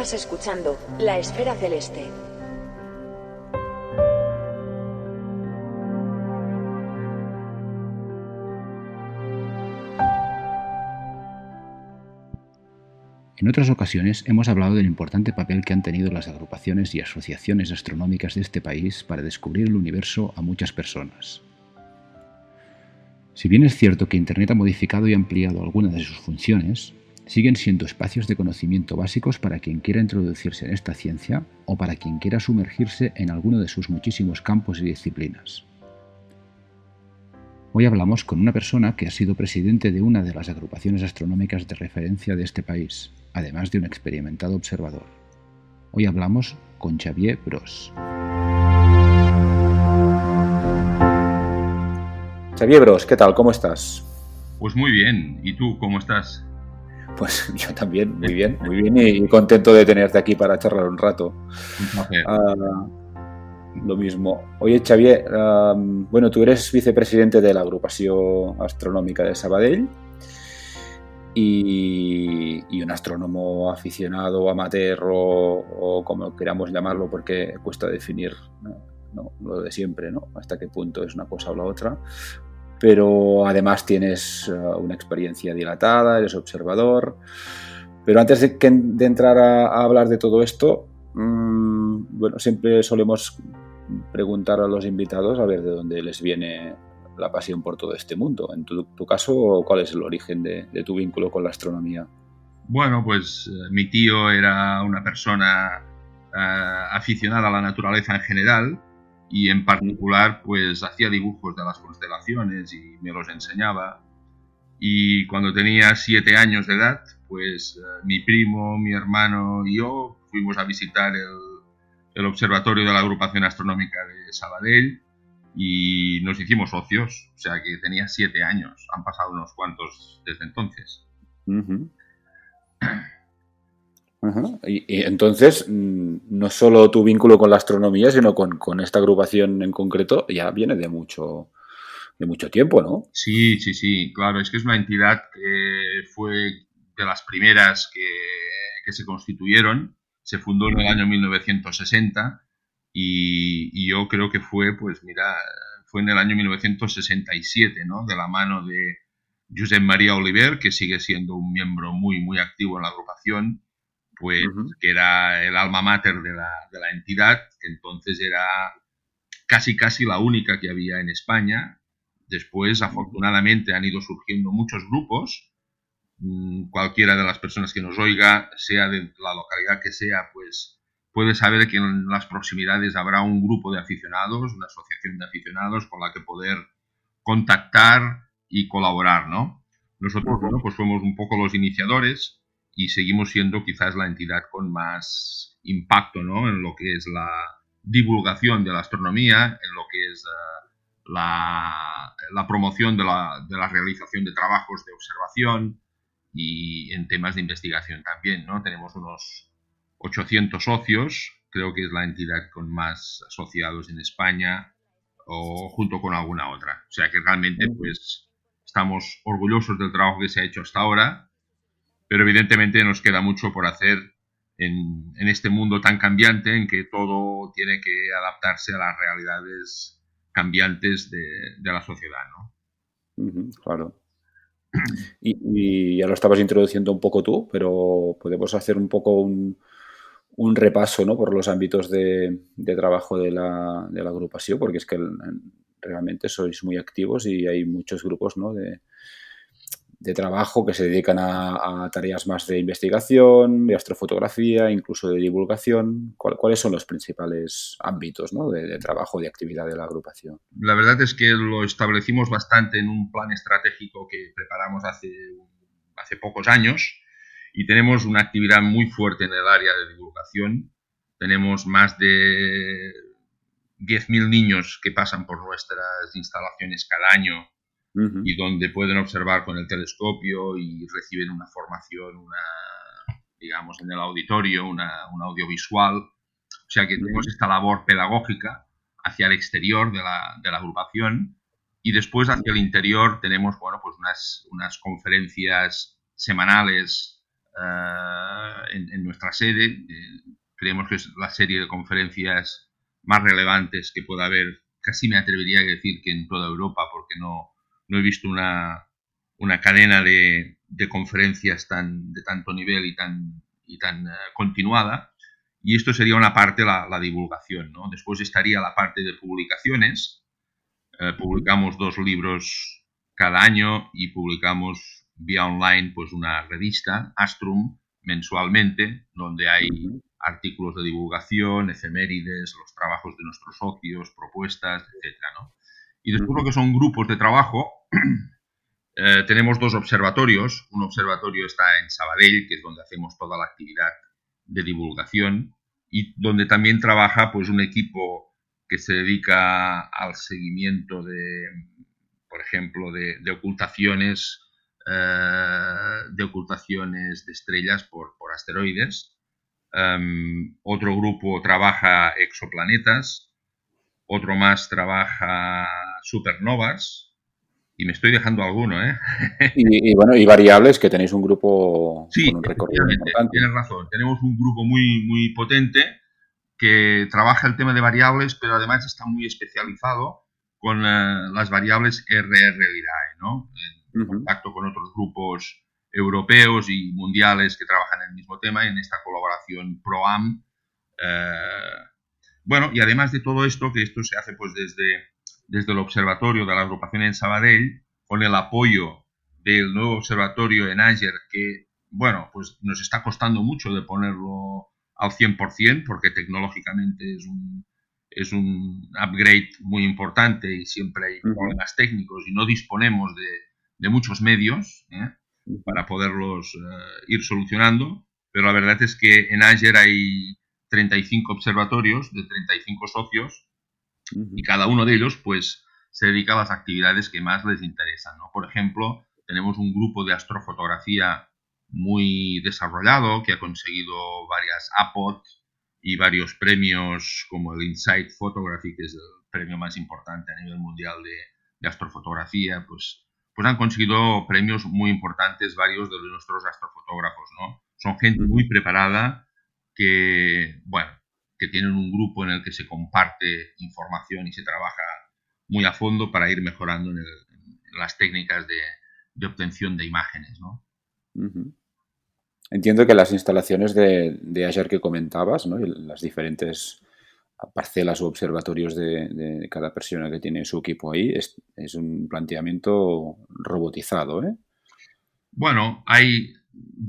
Estás escuchando La Esfera Celeste. En otras ocasiones hemos hablado del importante papel que han tenido las agrupaciones y asociaciones astronómicas de este país para descubrir el universo a muchas personas. Si bien es cierto que Internet ha modificado y ampliado algunas de sus funciones, siguen siendo espacios de conocimiento básicos para quien quiera introducirse en esta ciencia o para quien quiera sumergirse en alguno de sus muchísimos campos y disciplinas. Hoy hablamos con una persona que ha sido presidente de una de las agrupaciones astronómicas de referencia de este país, además de un experimentado observador. Hoy hablamos con Xavier Bros. Xavier Bros, ¿qué tal? ¿Cómo estás? Pues muy bien. ¿Y tú cómo estás? Pues yo también, muy bien, muy bien y contento de tenerte aquí para charlar un rato. Ah, lo mismo. Oye, Xavier, bueno, tú eres vicepresidente de la agrupación astronómica de Sabadell y, un astrónomo aficionado, amateur o, como queramos llamarlo, porque cuesta definir lo de siempre, ¿no? Hasta qué punto es una cosa o la otra. Pero además tienes uh, una experiencia dilatada, eres observador. Pero antes de, entrar a, hablar de todo esto, mm, bueno, siempre solemos preguntar a los invitados a ver de dónde les viene la pasión por todo este mundo. En tu, caso, ¿cuál es el origen de, tu vínculo con la astronomía? Bueno, pues eh, mi tío era una persona eh, aficionada a la naturaleza en general y en particular pues hacía dibujos de las constelaciones y me los enseñaba. Y cuando tenía siete años de edad, pues eh, mi primo, mi hermano y yo fuimos a visitar el, el observatorio de la agrupación astronómica de Sabadell y nos hicimos socios, o sea que tenía siete años, han pasado unos cuantos desde entonces. Y, entonces, mm, no solo tu vínculo con la astronomía, sino con, esta agrupación en concreto, ya viene de mucho, de mucho tiempo, ¿no? Sí, sí, sí, claro, es que es una entidad que fue de las primeras que, que se constituyeron, se fundó en el año 1960 y, yo creo que fue, pues mira, fue en el año 1967, ¿no? De la mano de Josep María Oliver, que sigue siendo un miembro muy, muy activo en la agrupación, pues que era el alma mater de la, de la entidad, que entonces era casi, casi la única que había en España. Después, afortunadamente, han ido surgiendo muchos grupos. Mm, cualquiera de las personas que nos oiga, sea de la localidad que sea, pues puede saber que en las proximidades habrá un grupo de aficionados, una asociación de aficionados con la que poder contactar y colaborar, ¿no? Nosotros, bueno, pues fuimos un poco los iniciadores y seguimos siendo quizás la entidad con más impacto, ¿no? En lo que es la divulgación de la astronomía, en lo que es eh, la, la, promoción de la, de la realización de trabajos de observación y en temas de investigación también, ¿no? Tenemos unos 800 socios, creo que es la entidad con más asociados en España o junto con alguna otra. O sea que realmente pues estamos orgullosos del trabajo que se ha hecho hasta ahora, pero evidentemente nos queda mucho por hacer en, este mundo tan cambiante en que todo tiene que adaptarse a las realidades cambiantes de, la sociedad, ¿no? claro. Y, ya lo estabas introduciendo un poco tú, pero podemos hacer un poco un, un repaso ¿no? por los ámbitos de, trabajo de la, de la, agrupación, porque es que realmente sois muy activos y hay muchos grupos ¿no? de, de trabajo que se dedican a, tareas más de investigación, de astrofotografía, incluso de divulgación. ¿Cuáles son los principales ámbitos ¿no? de, trabajo, de actividad de la agrupación? La verdad es que lo establecimos bastante en un plan estratégico que preparamos hace, hace pocos años y tenemos una actividad muy fuerte en el área de divulgación. Tenemos más de 10.000 niños que pasan por nuestras instalaciones cada año y donde pueden observar con el telescopio y reciben una formación, una, digamos, en el auditorio, una, un audiovisual. O sea que tenemos esta labor pedagógica hacia el exterior de la, de la agrupación y después hacia el interior tenemos, bueno, pues unas, unas conferencias semanales en, nuestra sede. creemos que es la serie de conferencias más relevantes que pueda haber, casi me atrevería a decir que en toda Europa, porque no, no he visto una, una cadena de, de, conferencias tan, de tanto nivel y tan, y tan continuada. Y esto sería una parte, la, la divulgación. ¿no? Después estaría la parte de publicaciones. Eh, publicamos dos libros cada año y publicamos vía online pues una revista, Astrum, mensualmente, donde hay artículos de divulgación, efemérides, los trabajos de nuestros socios, propuestas, etc. ¿no? Y después lo que son grupos de trabajo, eh, tenemos dos observatorios. Un observatorio está en Sabadell, que es donde hacemos toda la actividad de divulgación y donde también trabaja pues un equipo que se dedica al seguimiento de, por ejemplo, de, ocultaciones eh, de ocultaciones de estrellas por, por asteroides. Em, otro grupo trabaja exoplanetas, otro más trabaja supernovas, y me estoy dejando alguno, ¿eh? y, bueno, y variables, que tenéis un grupo con un recorrido importante. Tienes razón, tenemos un grupo muy, muy potente que trabaja el tema de variables, pero además está muy especializado con eh, las variables RR ¿no? En contacto con otros grupos europeos y mundiales que trabajan en el mismo tema, en esta colaboración PROAM. Eh, bueno, y además de todo esto, que esto se hace pues desde desde el observatorio de la agrupación en Sabadell, con el apoyo del nuevo observatorio en Ager, que, bueno, pues nos está costando mucho de ponerlo al 100%, porque tecnológicamente es un, es un upgrade muy importante y siempre hay problemas técnicos y no disponemos de, de muchos medios ¿eh? para poderlos eh, ir solucionando, pero la verdad es que en Ager hay 35 observatorios de 35 socios y cada uno de ellos, pues, se dedica a las actividades que más les interesan, ¿no? Por ejemplo, tenemos un grupo de astrofotografía muy desarrollado que ha conseguido varias APOT y varios premios como el Insight Photography, que es el premio más importante a nivel mundial de, de astrofotografía, pues, pues han conseguido premios muy importantes varios de nuestros astrofotógrafos, ¿no? Son gente muy preparada que, bueno, que tienen un grupo en el que se comparte información y se trabaja muy a fondo para ir mejorando en, las técnicas de, obtención de imágenes. ¿no? Entiendo que las instalaciones de, de Azure que comentabas, ¿no? las diferentes parcelas o observatorios de, cada persona que tiene su equipo ahí, es, un planteamiento robotizado. ¿eh? Bueno, hay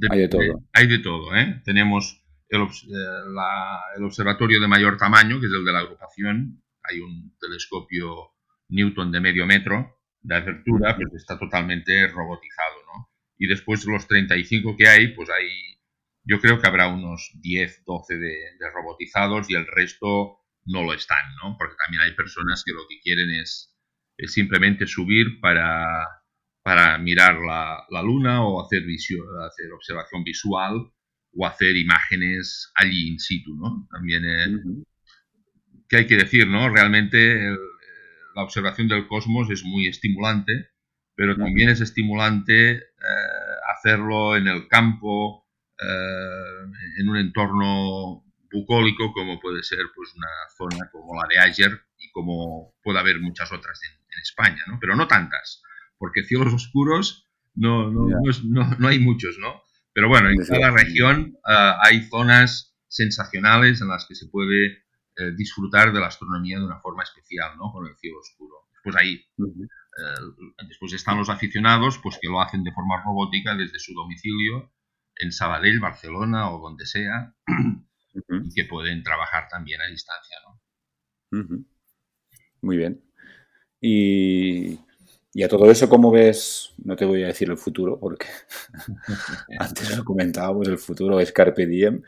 hay de todo. Hay de todo. ¿eh? Tenemos eh, el, observatorio de mayor tamaño, que es el de la agrupación. Hay un telescopio Newton de medio metro de apertura, pero está totalmente robotizado, ¿no? Y después los 35 que hay, pues hay, yo creo que habrá unos 10, 12 de, robotizados y el resto no lo están, ¿no? Porque también hay personas que lo que quieren es, simplemente subir para, para mirar la, la luna o hacer, hacer observación visual o hacer imágenes allí in situ, ¿no? También, eh, ¿qué hay que decir, no? Realmente eh, la observación del cosmos es muy estimulante, pero también es estimulante eh, hacerlo en el campo, en un entorno bucólico, como puede ser pues una zona como la de Ayer y como puede haber muchas otras en, España, ¿no? Pero no tantas, porque cielos oscuros no, no, no, no hay muchos, ¿no? Pero bueno, en cada región eh, hay zonas sensacionales en las que se puede eh, disfrutar de la astronomía de una forma especial, ¿no? Con el cielo oscuro. Después ahí, eh, después están los aficionados, pues que lo hacen de forma robótica desde su domicilio en Sabadell, Barcelona o donde sea, y que pueden trabajar también a distancia, ¿no? Muy bien. Y y a todo eso, ¿cómo ves? No te voy a decir el futuro, porque antes lo comentábamos, el futuro es Carpe Diem,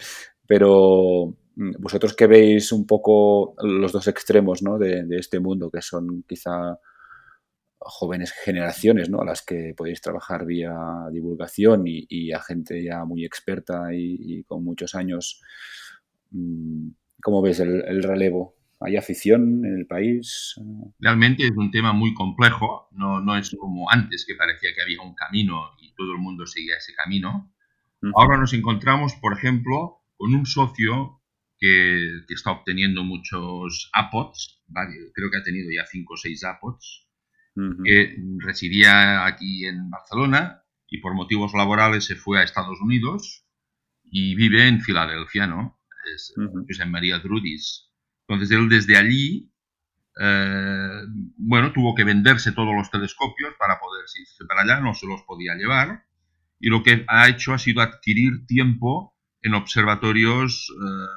pero mm, vosotros que veis un poco los dos extremos ¿no? de, este mundo, que son quizá jóvenes generaciones ¿no? a las que podéis trabajar vía divulgación y, a gente ya muy experta y, con muchos años, mm, ¿cómo ves el relevo? ¿Hay afición en el país? Realmente es un tema muy complejo, no, no es como antes que parecía que había un camino y todo el mundo seguía ese camino. Ahora nos encontramos, por ejemplo, con un socio que, está obteniendo muchos APODs, creo que ha tenido ya cinco o seis APODs, que residía aquí en Barcelona y por motivos laborales se fue a Estados Unidos y vive en Filadelfia, ¿no? Es José María Drudis. Entonces él desde allí, eh, bueno, tuvo que venderse todos los telescopios para poder irse para allá, no se los podía llevar y lo que ha hecho ha sido adquirir tiempo en observatorios eh,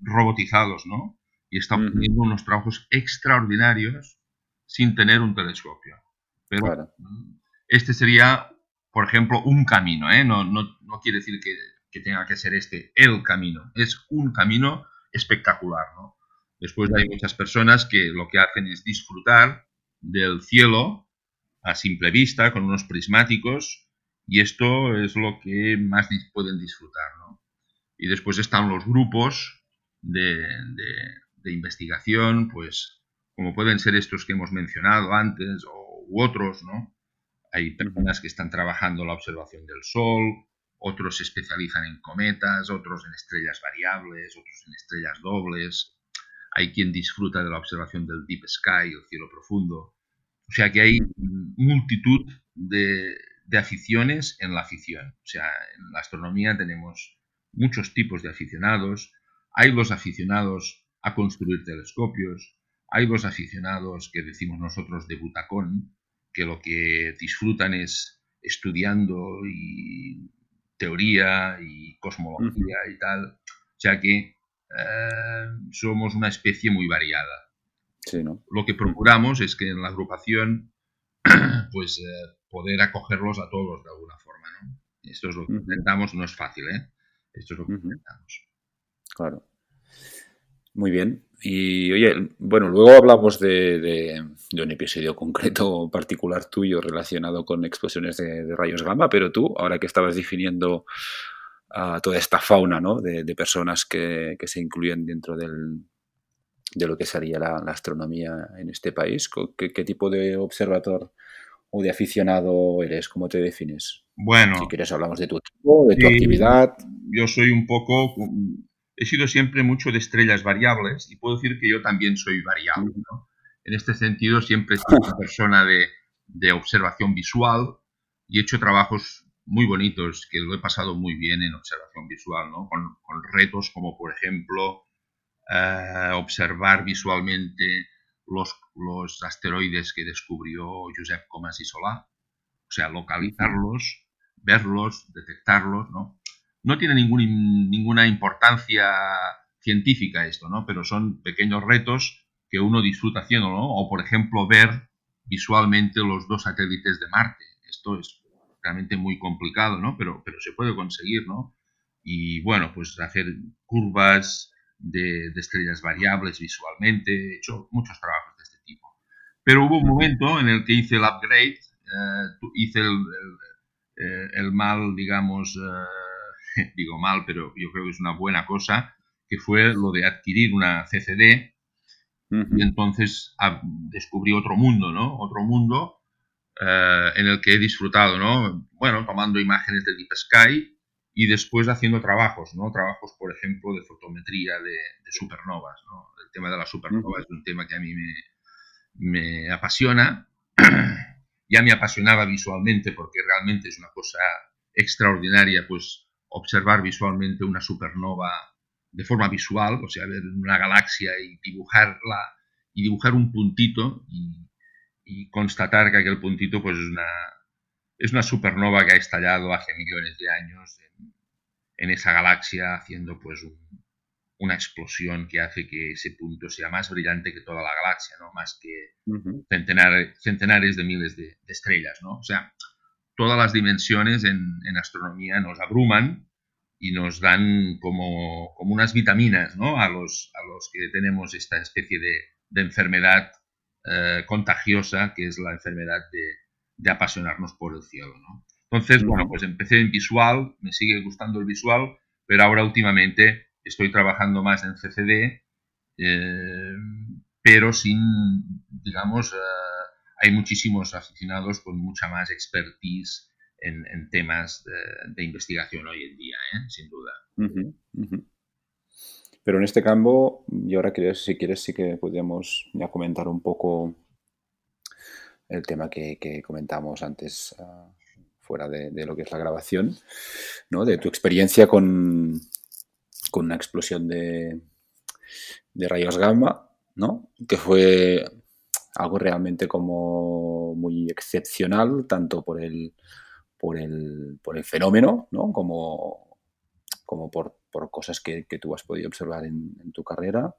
robotizados, ¿no? Y está obteniendo unos trabajos extraordinarios sin tener un telescopio. Pero este sería, por ejemplo, un camino, ¿eh? No, no, no quiere decir que, que, tenga que ser este el camino, es un camino espectacular, ¿no? Después hay muchas personas que lo que hacen es disfrutar del cielo a simple vista, con unos prismáticos, y esto es lo que más pueden disfrutar, ¿no? Y después están los grupos de, de, investigación, pues como pueden ser estos que hemos mencionado antes o, u otros, ¿no? Hay personas que están trabajando la observación del Sol, otros se especializan en cometas, otros en estrellas variables, otros en estrellas dobles. Hay quien disfruta de la observación del Deep Sky, el cielo profundo. O sea que hay multitud de, de aficiones en la afición. O sea, en la astronomía tenemos muchos tipos de aficionados. Hay los aficionados a construir telescopios, hay los aficionados que decimos nosotros de butacón, que lo que disfrutan es estudiando y teoría y cosmología y tal. O sea que eh, somos una especie muy variada. Lo que procuramos es que en la agrupación pues eh, poder acogerlos a todos de alguna forma, ¿no? Esto es lo que intentamos, no es fácil, ¿eh? Esto es lo que intentamos. Claro. Muy bien. Y oye, bueno, luego hablamos de, un episodio concreto particular tuyo relacionado con explosiones de, rayos gamma, pero tú, ahora que estabas definiendo a toda esta fauna ¿no? de, personas que, se incluyen dentro del, de lo que sería la, astronomía en este país, ¿qué, qué tipo de observador o de aficionado eres? ¿Cómo te defines? Bueno. Si quieres hablamos de tu tipo, de tu actividad. Yo soy un poco... He sido siempre mucho de estrellas variables y puedo decir que yo también soy variable. ¿no? En este sentido siempre he sido una persona de, de, observación visual y he hecho trabajos muy bonitos que lo he pasado muy bien en observación visual, ¿no? con, retos como por ejemplo eh, observar visualmente los, asteroides que descubrió Josep Comas y Solá, o sea, localizarlos, verlos, detectarlos, ¿no? No tiene ningún, ninguna importancia científica esto, ¿no? Pero son pequeños retos que uno disfruta haciendo, ¿no? O, por ejemplo, ver visualmente los dos satélites de Marte. Esto es realmente muy complicado, ¿no? Pero, pero se puede conseguir, ¿no? Y, bueno, pues hacer curvas, de, estrellas variables visualmente, he hecho muchos trabajos de este tipo. Pero hubo un momento en el que hice el upgrade, eh, hice el, el, eh, mal, digamos, eh, digo mal, pero yo creo que es una buena cosa, que fue lo de adquirir una CCD y entonces ah, descubrí otro mundo, ¿no? Otro mundo en el que he disfrutado, ¿no? Bueno, tomando imágenes de Deep Sky y después haciendo trabajos, ¿no? Trabajos, por ejemplo, de fotometría de, supernovas, ¿no? El tema de las supernovas es un tema que a mí me, me apasiona. ya me apasionaba visualmente porque realmente es una cosa extraordinaria, pues observar visualmente una supernova de forma visual, o sea, ver una galaxia y dibujarla y dibujar un puntito y, y constatar que aquel puntito pues es una, es una supernova que ha estallado hace millones de años en, esa galaxia, haciendo pues una explosión que hace que ese punto sea más brillante que toda la galaxia, ¿no? Más que centenares, centenares de miles de, estrellas, ¿no? O sea, todas las dimensiones en, astronomía nos abruman y nos dan como, como, unas vitaminas, ¿no? A los, a los que tenemos esta especie de, enfermedad eh, contagiosa que es la enfermedad de, de apasionarnos por el cielo, ¿no? Entonces, bueno, pues empecé en visual, me sigue gustando el visual, pero ahora últimamente estoy trabajando más en CCD, eh, pero sin, digamos, eh, hay muchísimos aficionados con mucha más expertise en, temas de, investigación hoy en día, ¿eh? sin duda. Pero en este campo, y ahora si quieres, sí que podríamos ya comentar un poco el tema que, comentamos antes ah, fuera de, lo que es la grabación, ¿no? De tu experiencia con, con una explosión de, de rayos gamma, ¿no? Que fue algo realmente como muy excepcional, tanto por el, por el, por el fenómeno, ¿no? Como, como por, por cosas que, que, tú has podido observar en, tu carrera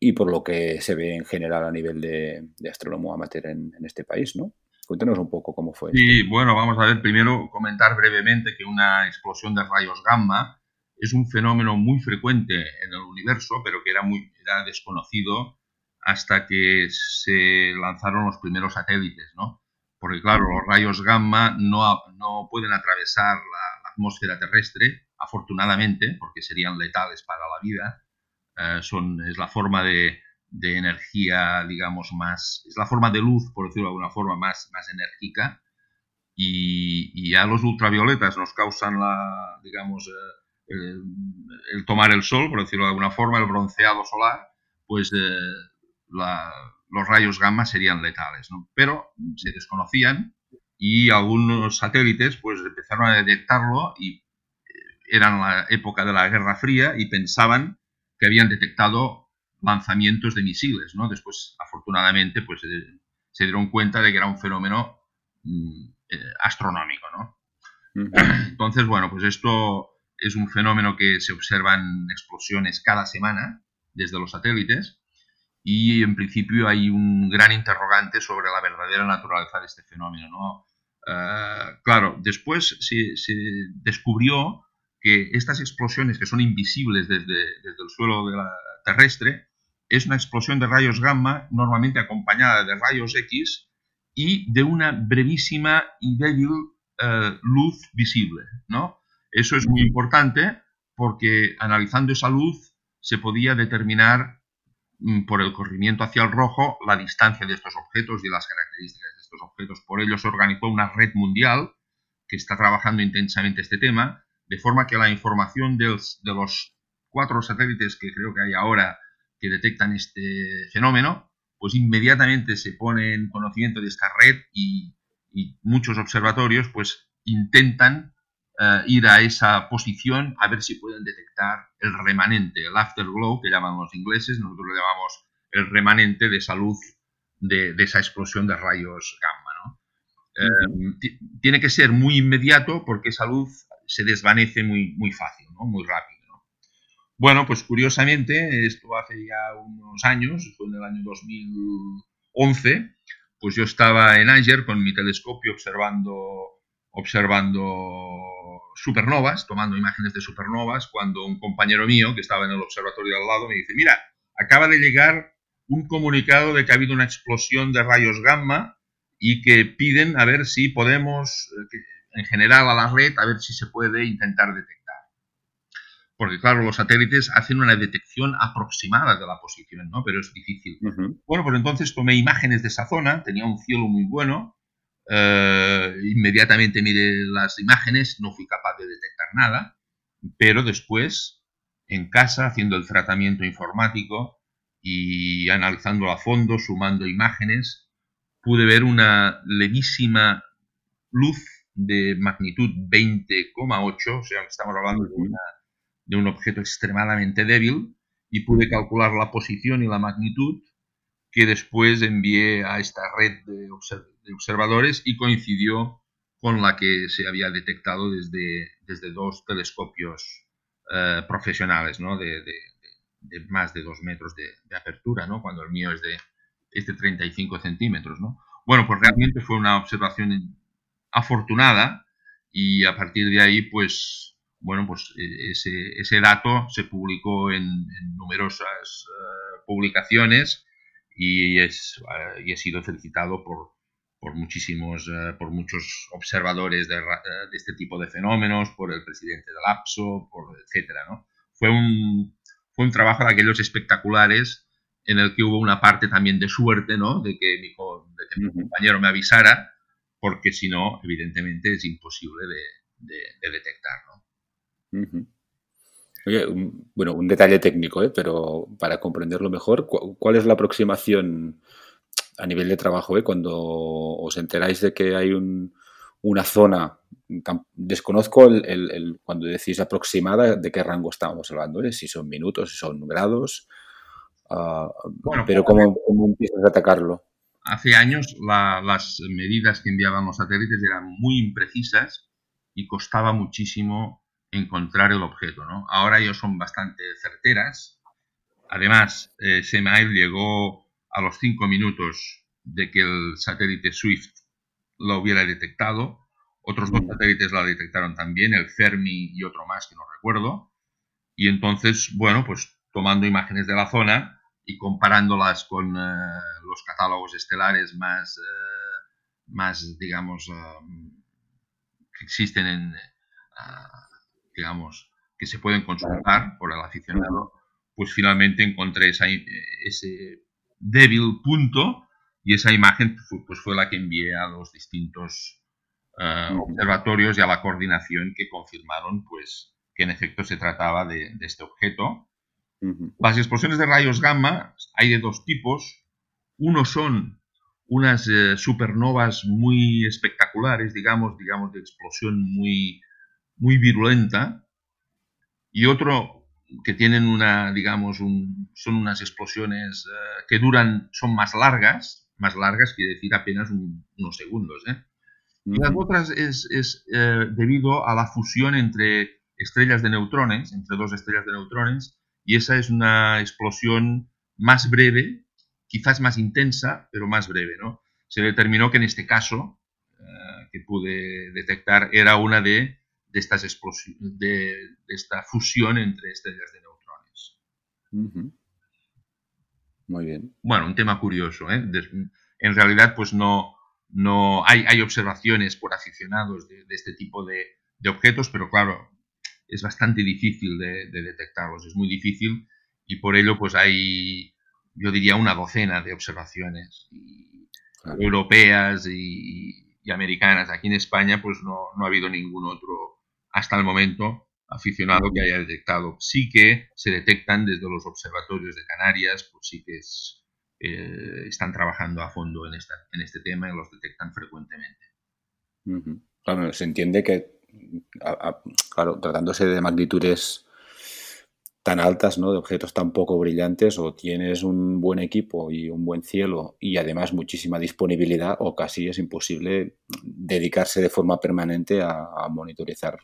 y por lo que se ve en general a nivel de, de astrónomo amateur en, en, este país, ¿no? Cuéntanos un poco cómo fue. Sí, bueno, vamos a ver, primero comentar brevemente que una explosión de rayos gamma es un fenómeno muy frecuente en el universo, pero que era, muy, era desconocido hasta que se lanzaron los primeros satélites, ¿no? Porque claro, los rayos gamma no, no pueden atravesar la, atmósfera terrestre, afortunadamente, porque serían letales para la vida. Eh, son, es la forma de, de, energía, digamos, más, es la forma de luz, por decirlo de alguna forma, más, más enérgica. Y, y ya los ultravioletas nos causan la, digamos, eh, el, tomar el sol, por decirlo de alguna forma, el bronceado solar, pues eh, los rayos gamma serían letales, ¿no? pero se desconocían y algunos satélites pues empezaron a detectarlo y eran la época de la Guerra Fría y pensaban que habían detectado lanzamientos de misiles, ¿no? Después, afortunadamente, pues eh, se dieron cuenta de que era un fenómeno mm, eh, astronómico, ¿no? Entonces, bueno, pues esto es un fenómeno que se observan explosiones cada semana desde los satélites y en principio hay un gran interrogante sobre la verdadera naturaleza de este fenómeno. ¿no? Eh, claro, después se, descubrió que estas explosiones que son invisibles desde, desde el suelo de la terrestre es una explosión de rayos gamma normalmente acompañada de rayos X y de una brevísima y débil eh, luz visible. ¿no? Eso es muy importante porque analizando esa luz se podía determinar Mm, por el corrimiento hacia el rojo la distancia de estos objetos y las características de estos objetos. Por ello se organizó una red mundial que está trabajando intensamente este tema, de forma que la información de los, cuatro satélites que creo que hay ahora que detectan este fenómeno, pues inmediatamente se pone en conocimiento de esta red y, y muchos observatorios pues intentan eh, ir a esa posición a ver si pueden detectar el remanente, el afterglow que llaman los ingleses, nosotros le llamamos el remanente de esa luz de, esa explosión de rayos gamma. ¿no? Eh, tiene que ser muy inmediato porque esa luz se desvanece muy, muy fácil, ¿no? muy rápido. Bueno, pues curiosamente, esto hace ya unos años, fue en el año 2011, pues yo estaba en Ager con mi telescopio observando, observando supernovas, tomando imágenes de supernovas, cuando un compañero mío que estaba en el observatorio al lado me dice, mira, acaba de llegar un comunicado de que ha habido una explosión de rayos gamma y que piden a ver si podemos, eh, en general a la red, a ver si se puede intentar detectar. Porque claro, los satélites hacen una detección aproximada de la posición, ¿no? Pero es difícil. Bueno, pues entonces tomé imágenes de esa zona, tenía un cielo muy bueno, eh, inmediatamente miré las imágenes, no fui capaz de detectar nada, pero después, en casa, haciendo el tratamiento informático y analizándolo a fondo, sumando imágenes, pude ver una levísima luz de magnitud 20,8, o sea, estamos hablando de, de un objeto extremadamente débil, y pude calcular la posición y la magnitud que después envié a esta red de, observadores y coincidió con la que se había detectado desde, desde dos telescopios eh, profesionales, ¿no? De, más de dos metros de, apertura, ¿no? Cuando el mío es de, este 35 centímetros, ¿no? Bueno, pues realmente fue una observación afortunada y a partir de ahí, pues, bueno, pues e, ese, ese dato se publicó en, numerosas eh, publicaciones y, es, eh, y he sido felicitado por, por muchísimos, eh, por muchos observadores de, de, este tipo de fenómenos, por el presidente del APSO, por etcétera, ¿no? Fue un, fue un trabajo de aquellos espectaculares en el que hubo una parte también de suerte, ¿no? De que mi, de que mi compañero me avisara, porque si no, evidentemente es imposible de, detectar. bueno, un detalle técnico, ¿eh? pero para comprenderlo mejor, ¿cuál es la aproximación a nivel de trabajo? ¿eh? Cuando os enteráis de que hay una zona, desconozco el, cuando decís aproximada, de qué rango estamos hablando, ¿eh? si son minutos, si son grados, ah, pero ¿cómo, ¿cómo empiezas a atacarlo? Hace años las medidas que enviaban los satélites eran muy imprecisas y costaba muchísimo encontrar el objeto. ¿no? Ahora ellos son bastante certeras. Además, eh, SEMAIL llegó a los cinco minutos de que el satélite Swift lo hubiera detectado. Otros dos mm. satélites la detectaron también, el Fermi y otro más que no recuerdo. Y entonces, bueno, pues tomando imágenes de la zona, y comparándolas con eh, los catálogos estelares más, eh, más digamos, eh, que existen en, digamos, que se pueden consultar por el aficionado, pues finalmente encontré ese débil punto y esa imagen pues fue la que envié a los distintos observatorios y a la coordinación que confirmaron pues que en efecto se trataba de, de este objeto las explosiones de rayos gamma hay de dos tipos. Uno son unas eh, supernovas muy espectaculares, digamos, digamos, de explosión muy, muy virulenta. Y otro que tienen una, digamos, son unas explosiones eh, que duran, son más largas, más largas quiere decir apenas unos segundos. ¿eh? Y las otras es, es debido a la fusión entre estrellas de neutrones, entre dos estrellas de neutrones, y esa es una explosión más breve, quizás más intensa, pero más breve. ¿no? Se determinó que en este caso, eh, que pude detectar, era una de, de estas explosiones, de, esta fusión entre estrellas de neutrones. Muy bien. Bueno, un tema curioso. ¿eh? en realidad, pues no, no hay, hay observaciones por aficionados de, de este tipo de, de, objetos, pero claro, es bastante difícil de, detectarlos, es muy difícil y por ello pues hay, yo diría, una docena de observaciones europeas y, americanas. Aquí en España pues no, ha habido ningún otro hasta el momento aficionado que haya detectado. Sí que se detectan desde los observatorios de Canarias, pues sí que eh, están trabajando a fondo en, esta, en este tema y los detectan frecuentemente. se entiende que claro, tratándose de magnitudes tan altas, ¿no? de objetos tan poco brillantes, o tienes un buen equipo y un buen cielo y además muchísima disponibilidad, o casi es imposible dedicarse de forma permanente a, monitorizar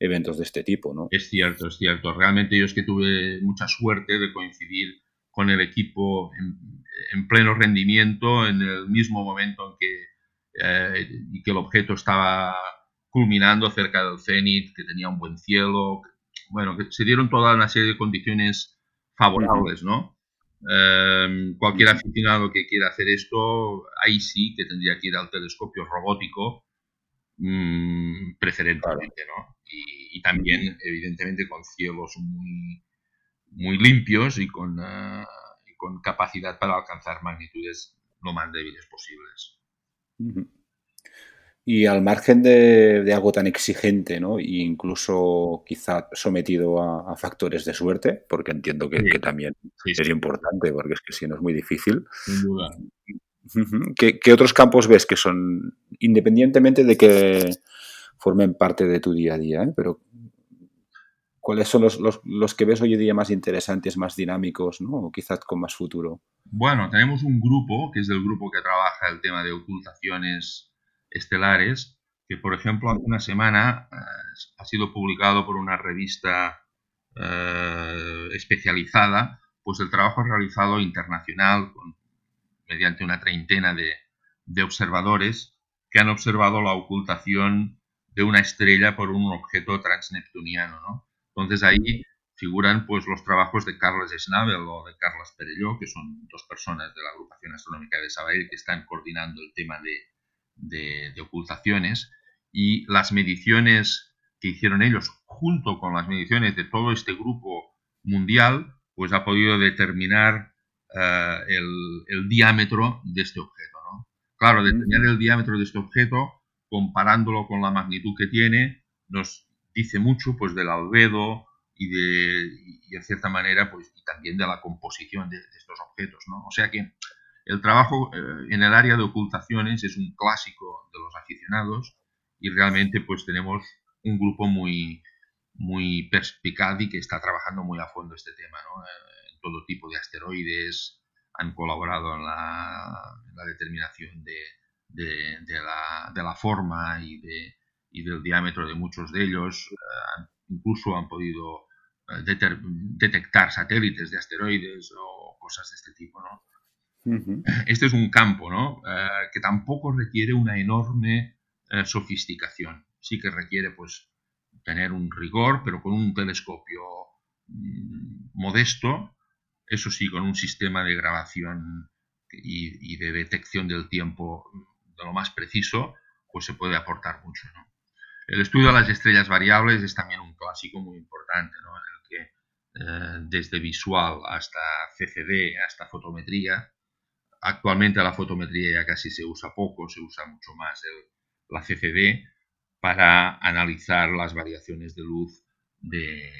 eventos de este tipo. ¿no? Es cierto, es cierto. Realmente yo es que tuve mucha suerte de coincidir con el equipo en, pleno rendimiento en el mismo momento en que, eh, y que el objeto estaba culminando cerca del cenit, que tenía un buen cielo, bueno, que se dieron toda una serie de condiciones favorables, ¿no? Em, cualquier aficionado que quiera hacer esto, ahí sí que tendría que ir al telescopio robótico mmm, preferentemente, ¿no? Y, también, evidentemente, con cielos muy, muy limpios y con, uh, y con capacidad para alcanzar magnitudes lo más débiles posibles. Y al margen de, algo tan exigente, ¿no? E incluso quizá sometido a, factores de suerte, porque entiendo que, también es importante, porque es que si no es muy difícil. Sin duda. ¿Qué, otros campos ves que son, independientemente de que formen parte de tu día a día, ¿eh? pero cuáles son los, los, que ves hoy en día más interesantes, más dinámicos, ¿no? o quizás con más futuro? Bueno, tenemos un grupo, que es el grupo que trabaja el tema de ocultaciones estelares, que por ejemplo hace una semana eh, ha sido publicado por una revista eh, especializada, pues el trabajo realizado internacional mediante una treintena de, observadores que han observado la ocultación de una estrella por un objeto transneptuniano. ¿no? Entonces ahí figuran pues los trabajos de Carles Schnabel o de Carlos Perelló, que son dos personas de la agrupación astronómica de Sabadell que están coordinando el tema de, de, ocultaciones y las mediciones que hicieron ellos junto con las mediciones de todo este grupo mundial, pues ha podido determinar eh, el, diámetro de este objeto. ¿no? Claro, determinar el diámetro de este objeto comparándolo con la magnitud que tiene, nos dice mucho pues del albedo y de y en cierta manera pues y también de la composición de, estos objetos, ¿no? O sea que el trabajo eh, en el área de ocultaciones es un clásico de los aficionados y realmente pues tenemos un grupo muy muy perspicaz y que está trabajando muy a fondo este tema, ¿no? Eh, todo tipo de asteroides han colaborado en la, determinación de, la, forma y, de, y, del diámetro de muchos de ellos. Eh, incluso han podido detectar satélites de asteroides o cosas de este tipo. ¿no? Este es un campo ¿no? que tampoco requiere una enorme sofisticación. Sí que requiere pues, tener un rigor, pero con un telescopio mm, modesto, eso sí, con un sistema de grabación y, de detección del tiempo de lo más preciso, pues se puede aportar mucho. El estudio de las estrellas variables es también un clásico muy importante, ¿no? en el que eh, desde visual hasta CCD, hasta fotometría, actualmente la fotometría ya casi se usa poco, se usa mucho más la CCD, para analizar las variaciones de luz de,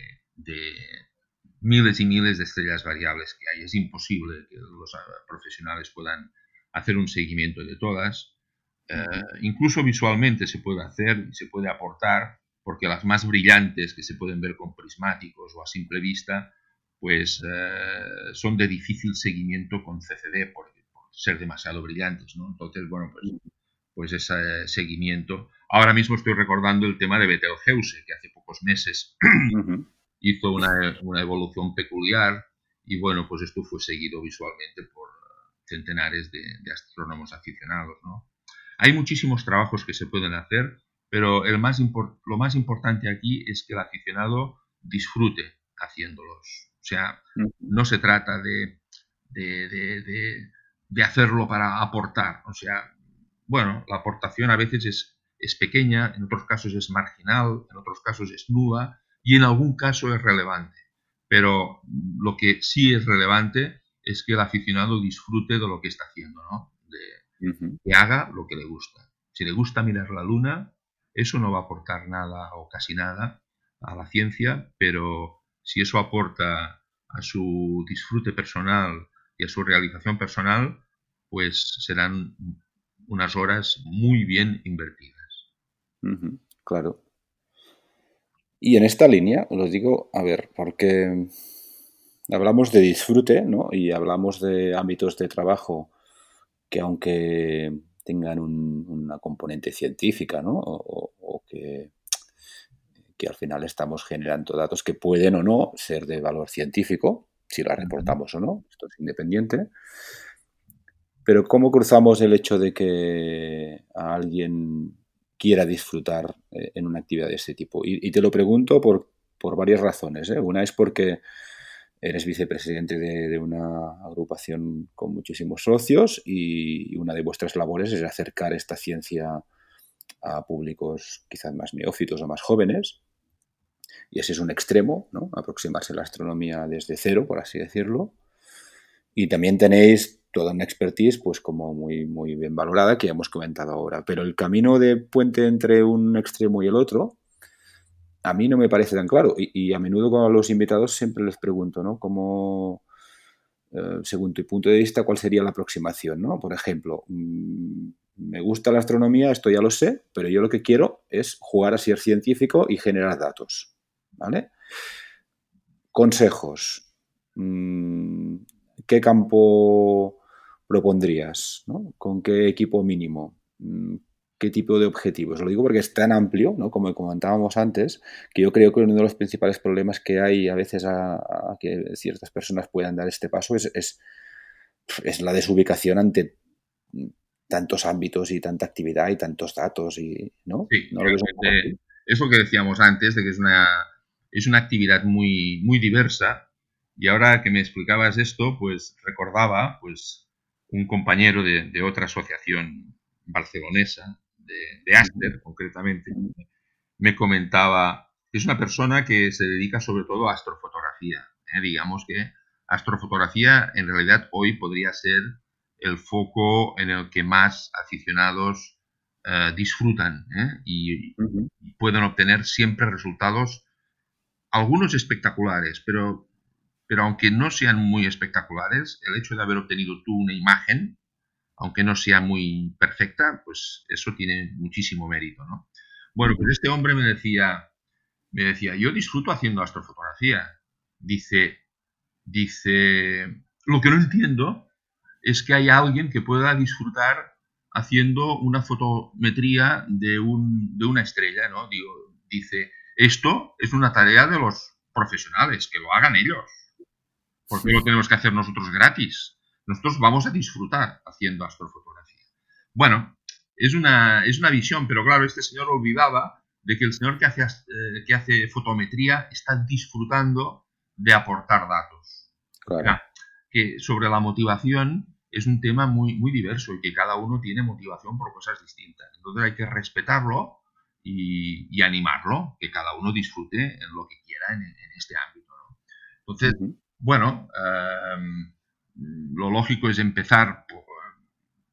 miles y miles de estrellas variables que hay. Es imposible que los ah, profesionales puedan hacer un seguimiento de todas. Eh, incluso visualmente se puede hacer y se puede aportar, porque las más brillantes que se pueden ver con prismáticos o a simple vista, pues eh, son de difícil seguimiento con CCD por, ser demasiado brillantes, ¿no? Entonces, bueno, pues, pues ese seguimiento Ahora mismo estoy recordando el tema de Betelgeuse, que hace pocos meses hizo una, evolución peculiar y bueno, pues esto fue seguido visualmente por centenares de, astrónomos aficionados. Hay muchísimos trabajos que se pueden hacer, pero el más lo más importante aquí es que el aficionado disfrute haciéndolos. O sea, no se trata de, de hacerlo para aportar. O sea, bueno, la aportación a veces es es pequeña, en otros casos es marginal, en otros casos es nula y en algún caso es relevante. Pero lo que sí es relevante es que el aficionado disfrute de lo que está haciendo, ¿no? De, Que haga lo que le gusta. Si le gusta mirar la luna, eso no va a aportar nada o casi nada a la ciencia, pero si eso aporta a su disfrute personal y a su realización personal, pues serán unas horas muy bien invertidas claro. Y en esta línea, os digo, a ver, porque hablamos de disfrute, ¿no? Y hablamos de ámbitos de trabajo que aunque tengan una componente científica, ¿no? O, que, al final estamos generando datos que pueden o no ser de valor científico, si la reportamos o no, esto es independiente. Pero ¿cómo cruzamos el hecho de que a alguien quiera disfrutar eh, en una actividad de este tipo. Y, te lo pregunto por, por varias razones. ¿eh? Una es porque eres vicepresidente de, una agrupación con muchísimos socios y una de vuestras labores es acercar esta ciencia a públicos quizás más neófitos o más jóvenes. Y ese es un extremo, ¿no? aproximarse a la astronomía desde cero, por así decirlo. Y también tenéis toda una expertise pues como muy, muy bien valorada que hemos comentado ahora. Pero el camino de puente entre un extremo y el otro, a mí no me parece tan claro. Y, a menudo con los invitados siempre les pregunto, ¿no? ¿Cómo, eh, según tu punto de vista, cuál sería la aproximación, ¿no? Por ejemplo, mm, me gusta la astronomía, esto ya lo sé, pero yo lo que quiero es jugar a ser científico y generar datos, ¿vale? Consejos. Mm, ¿Qué campo propondrías? ¿Con qué equipo mínimo? Mm, ¿Qué tipo de objetivos? Lo digo porque es tan amplio, ¿no? como comentábamos antes, que yo creo que uno de los principales problemas que hay a veces a, que ciertas personas puedan dar este paso es, es, la desubicación ante tantos ámbitos y tanta actividad y tantos datos y no, sí, es lo que decíamos antes de que es una es una actividad muy muy diversa y ahora que me explicabas esto pues recordaba pues un compañero de, otra asociación barcelonesa, de, Aster concretamente, me comentaba que es una persona que se dedica sobre todo a astrofotografía. ¿eh? Digamos que astrofotografía en realidad hoy podría ser el foco en el que más aficionados eh, disfrutan ¿eh? y, pueden obtener siempre resultados, algunos espectaculares, pero, pero aunque no sean muy espectaculares, el hecho de haber obtenido tú una imagen, aunque no sea muy perfecta, pues eso tiene muchísimo mérito, ¿no? Bueno, pues este hombre me decía, me decía, yo disfruto haciendo astrofotografía. Dice, dice, lo que no entiendo es que hay alguien que pueda disfrutar haciendo una fotometría de, un, de una estrella, ¿no? Digo, dice, esto es una tarea de los profesionales, que lo hagan ellos. porque lo tenemos que hacer nosotros gratis? Nosotros vamos a disfrutar haciendo astrofotografía. Bueno, es una, es una visión, pero claro, este señor olvidaba de que el señor que hace, eh, que hace fotometría está disfrutando de aportar datos. Claro. que sobre la motivación es un tema muy, muy diverso y que cada uno tiene motivación por cosas distintas. Entonces hay que respetarlo y, animarlo, que cada uno disfrute en lo que quiera en, este ámbito. Entonces, bueno, em, lo lógico es empezar por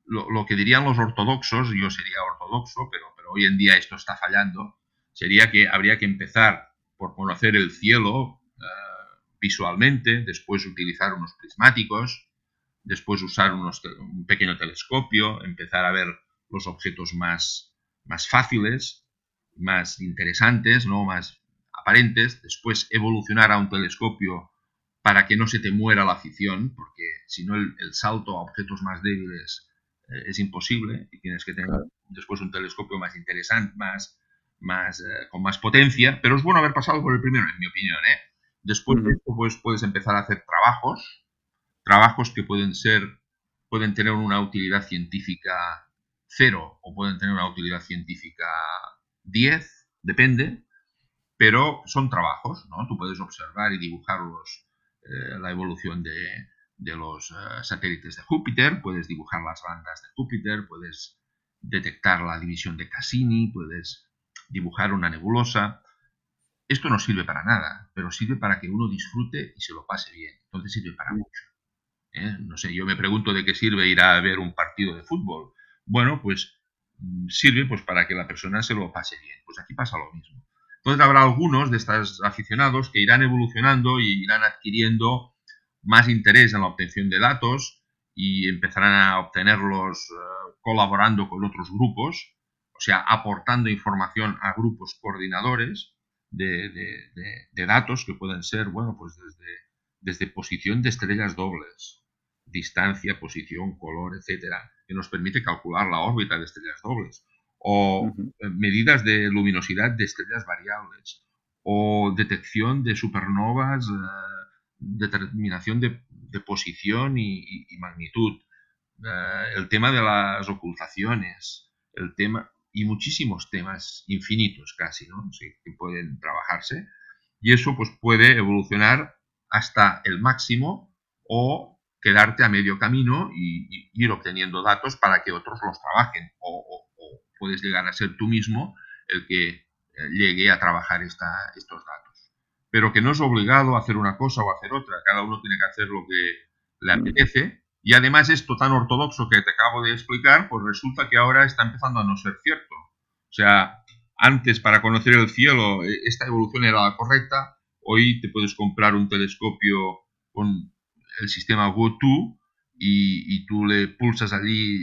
lo, que dirían los ortodoxos, yo sería ortodoxo, pero, pero hoy en día esto está fallando, sería que habría que empezar por conocer el cielo eh, visualmente, después utilizar unos prismáticos, después usar un pequeño telescopio, empezar a ver los objetos más, más fáciles, más interesantes, ¿no? más aparentes, después evolucionar a un telescopio para que no se te muera la afición, porque si no el, salto a objetos más débiles eh, es imposible y tienes que tener después un telescopio más interesante, más, más, eh, con más potencia, pero es bueno haber pasado por el primero, en mi opinión. ¿eh? Después de esto pues, puedes empezar a hacer trabajos, trabajos que pueden ser, pueden tener una utilidad científica cero o pueden tener una utilidad científica 10, depende, pero son trabajos, ¿no? Tú puedes observar y dibujar eh, la evolución de, los eh, satélites de Júpiter, puedes dibujar las bandas de Júpiter, puedes detectar la división de Cassini, puedes dibujar una nebulosa. Esto no sirve para nada, pero sirve para que uno disfrute y se lo pase bien. Entonces sirve para mucho. ¿eh? No sé, yo me pregunto de qué sirve ir a ver un partido de fútbol. Bueno, pues sirve pues para que la persona se lo pase bien. Pues aquí pasa lo mismo. Entonces habrá algunos de estos aficionados que irán evolucionando y irán adquiriendo más interés en la obtención de datos y empezarán a obtenerlos eh, colaborando con otros grupos, o sea, aportando información a grupos coordinadores de, de datos que pueden ser, bueno, pues desde, desde posición de estrellas dobles, distancia, posición, color, etcétera, que nos permite calcular la órbita de estrellas dobles, o medidas de luminosidad de estrellas variables, o detección de supernovas, eh, determinación de, posición y, magnitud, eh, el tema de las ocultaciones, el tema y muchísimos temas infinitos casi, ¿no? que pueden trabajarse y eso pues puede evolucionar hasta el máximo o quedarte a medio camino y, ir obteniendo datos para que otros los trabajen. O, puedes llegar a ser tú mismo el que eh, llegue a trabajar esta, estos datos. Pero que no es obligado a hacer una cosa o hacer otra. Cada uno tiene que hacer lo que le mm. apetece. Y además esto tan ortodoxo que te acabo de explicar, pues resulta que ahora está empezando a no ser cierto. O sea, antes para conocer el cielo e, esta evolución era la correcta, hoy te puedes comprar un telescopio con el sistema GoTo y, y tú le pulsas allí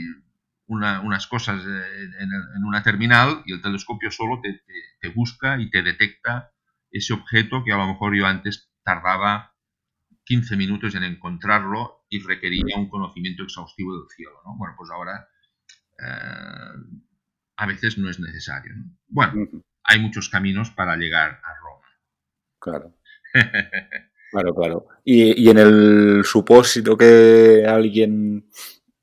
unas cosas en, una terminal y el telescopio solo te, te, busca y te detecta ese objeto que a lo mejor yo antes tardaba 15 minutos en encontrarlo y requería un conocimiento exhaustivo del cielo. ¿no? Bueno, pues ahora eh, a veces no es necesario. Bueno, hay muchos caminos para llegar a Roma. Claro. Claro, claro. Y, en el supósito que alguien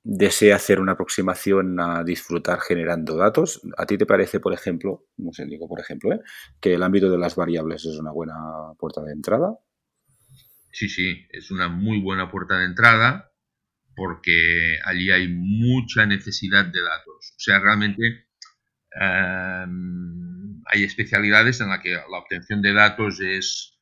desea hacer una aproximación a disfrutar generando datos, ¿a ti te parece, por ejemplo, no sé, digo por ejemplo, ¿eh? que el ámbito de las variables es una buena puerta de entrada? Sí, sí, es una muy buena puerta de entrada porque allí hay mucha necesidad de datos. O sea, realmente em, hay especialidades en las que la obtención de datos es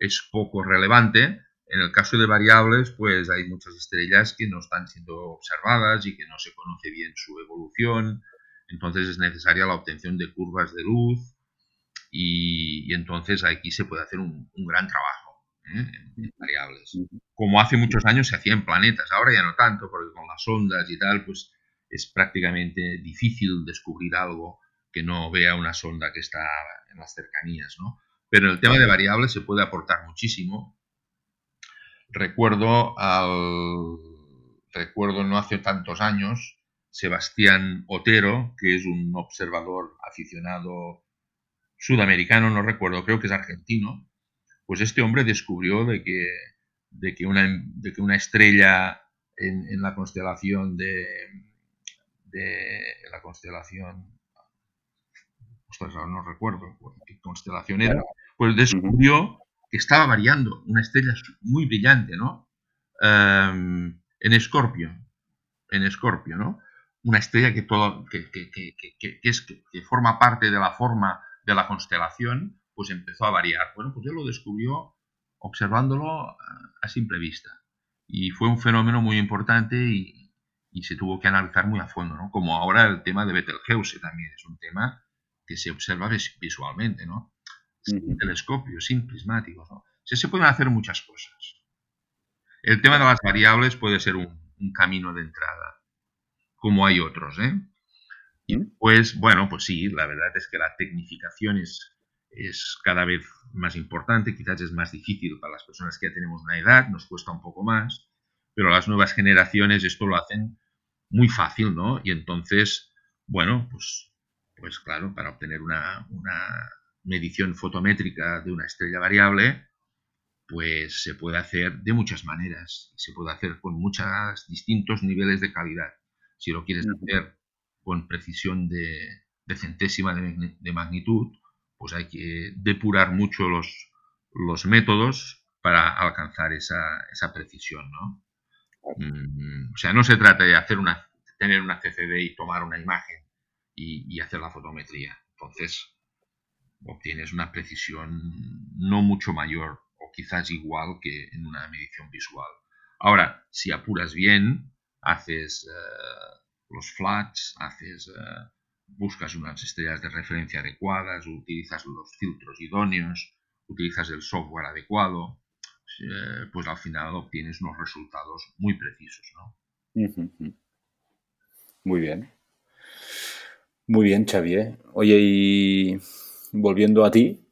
es poco relevante. En el caso de variables, pues hay muchas estrellas que no están siendo observadas y que no se conoce bien su evolución. entonces es necesaria la obtención de curvas de luz y, entonces aquí se puede hacer un, gran trabajo ¿eh? en, variables. Como hace muchos años se hacía en planetas, ahora ya no tanto, porque con las ondas y tal, pues es prácticamente difícil descubrir algo que no vea una sonda que está en las cercanías, ¿no? Pero en el tema de variables se puede aportar muchísimo. Recuerdo al recuerdo no hace tantos años Sebastián Otero, que es un observador aficionado sudamericano, no recuerdo, creo que es argentino, pues este hombre descubrió de que, de que, una, de que una estrella en, la constelación de, de la constelación, no recuerdo qué constelación era, pues descubrió que estaba variando, una estrella muy brillante, ¿no? Em, en Escorpio, en Escorpio, ¿no? Una estrella que, todo, que, que, que, es, que, forma parte de la forma de la constelación, pues empezó a variar. Bueno, pues él lo descubrió observándolo a simple vista. Y fue un fenómeno muy importante y, y se tuvo que analizar muy a fondo, ¿no? Como ahora el tema de Betelgeuse también es un tema que se observa visualmente, ¿no? Sin telescopios, sin prismáticos, ¿no? se pueden hacer muchas cosas. El tema de las variables puede ser un, camino de entrada, como hay otros, ¿eh? Pues, bueno, pues sí, la verdad es que la tecnificación es, es cada vez más importante, quizás es más difícil para las personas que ya tenemos una edad, nos cuesta un poco más, pero las nuevas generaciones esto lo hacen muy fácil, ¿no? Y entonces, bueno, pues, pues claro, para obtener una, una medición fotométrica de una estrella variable, pues se puede hacer de muchas maneras. Se puede hacer con muchos distintos niveles de calidad. Si lo quieres hacer con precisión de, centésima de, magnitud, pues hay que depurar mucho los, los métodos para alcanzar esa, esa precisión, ¿no? Mm, o sea, no se trata de hacer una, tener una CCD y tomar una imagen y, y hacer la fotometría. Entonces, obtienes una precisión no mucho mayor quizás igual que en una medición visual. Ahora, si apuras bien, haces eh, los flats, haces, eh, buscas unas estrellas de referencia adecuadas, utilizas los filtros idóneos, utilizas el software adecuado, eh, pues al final obtienes unos resultados muy precisos. Muy bien. Muy bien, Xavier. Oye, y volviendo a ti,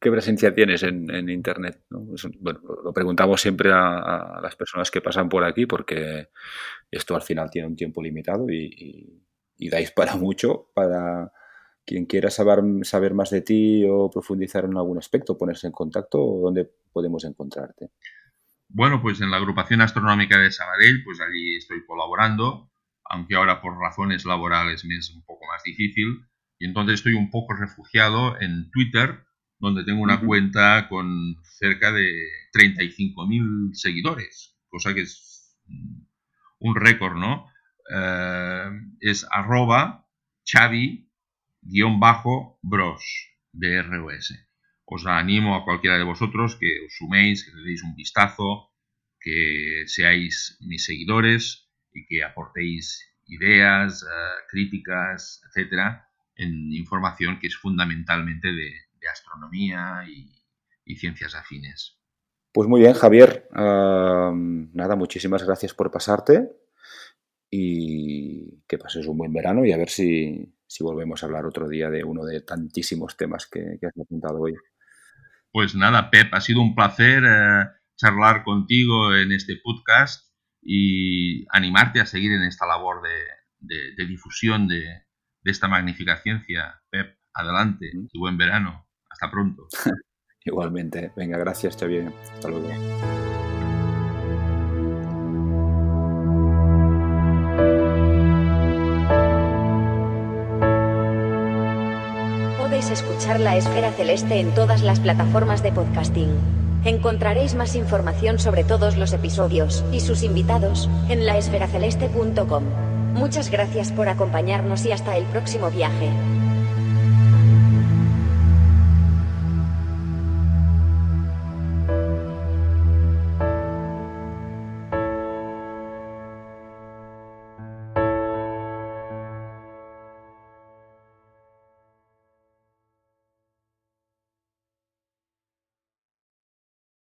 ¿Qué presencia tienes en, Internet? bueno, lo preguntamos siempre a, las personas que pasan por aquí porque esto al final tiene un tiempo limitado y, dais para mucho. Para quien quiera saber, saber más de ti o profundizar en algún aspecto, ponerse en contacto, ¿dónde podemos encontrarte? Bueno, pues en la agrupación astronómica de Sabadell, pues allí estoy colaborando, aunque ahora por razones laborales me es un poco más difícil. Y entonces estoy un poco refugiado en Twitter, donde tengo una cuenta con cerca de 35.000 seguidores, cosa que es un récord, ¿no? Eh, es arroba chavi-bros, BROS. Os animo a cualquiera de vosotros que os suméis, que le deis un vistazo, que seáis mis seguidores y que aportéis ideas, eh, críticas, etcétera, en información que es fundamentalmente de, de astronomía y, ciencias afines. Pues muy bien, Javier. nada, muchísimas gracias por pasarte y que pases un buen verano y a ver si, volvemos a hablar otro día de uno de tantísimos temas que, has apuntado hoy. Pues nada, Pep, ha sido un placer eh, charlar contigo en este podcast y animarte a seguir en esta labor de, difusión de, de esta magnífica ciencia. Pep, adelante y buen verano. Hasta pronto. Igualmente. Venga, gracias, Xavier. Hasta luego. Podéis escuchar La Esfera Celeste en todas las plataformas de podcasting. Encontraréis más información sobre todos los episodios y sus invitados en laesferaceleste.com. Muchas gracias por acompañarnos y hasta el próximo viaje.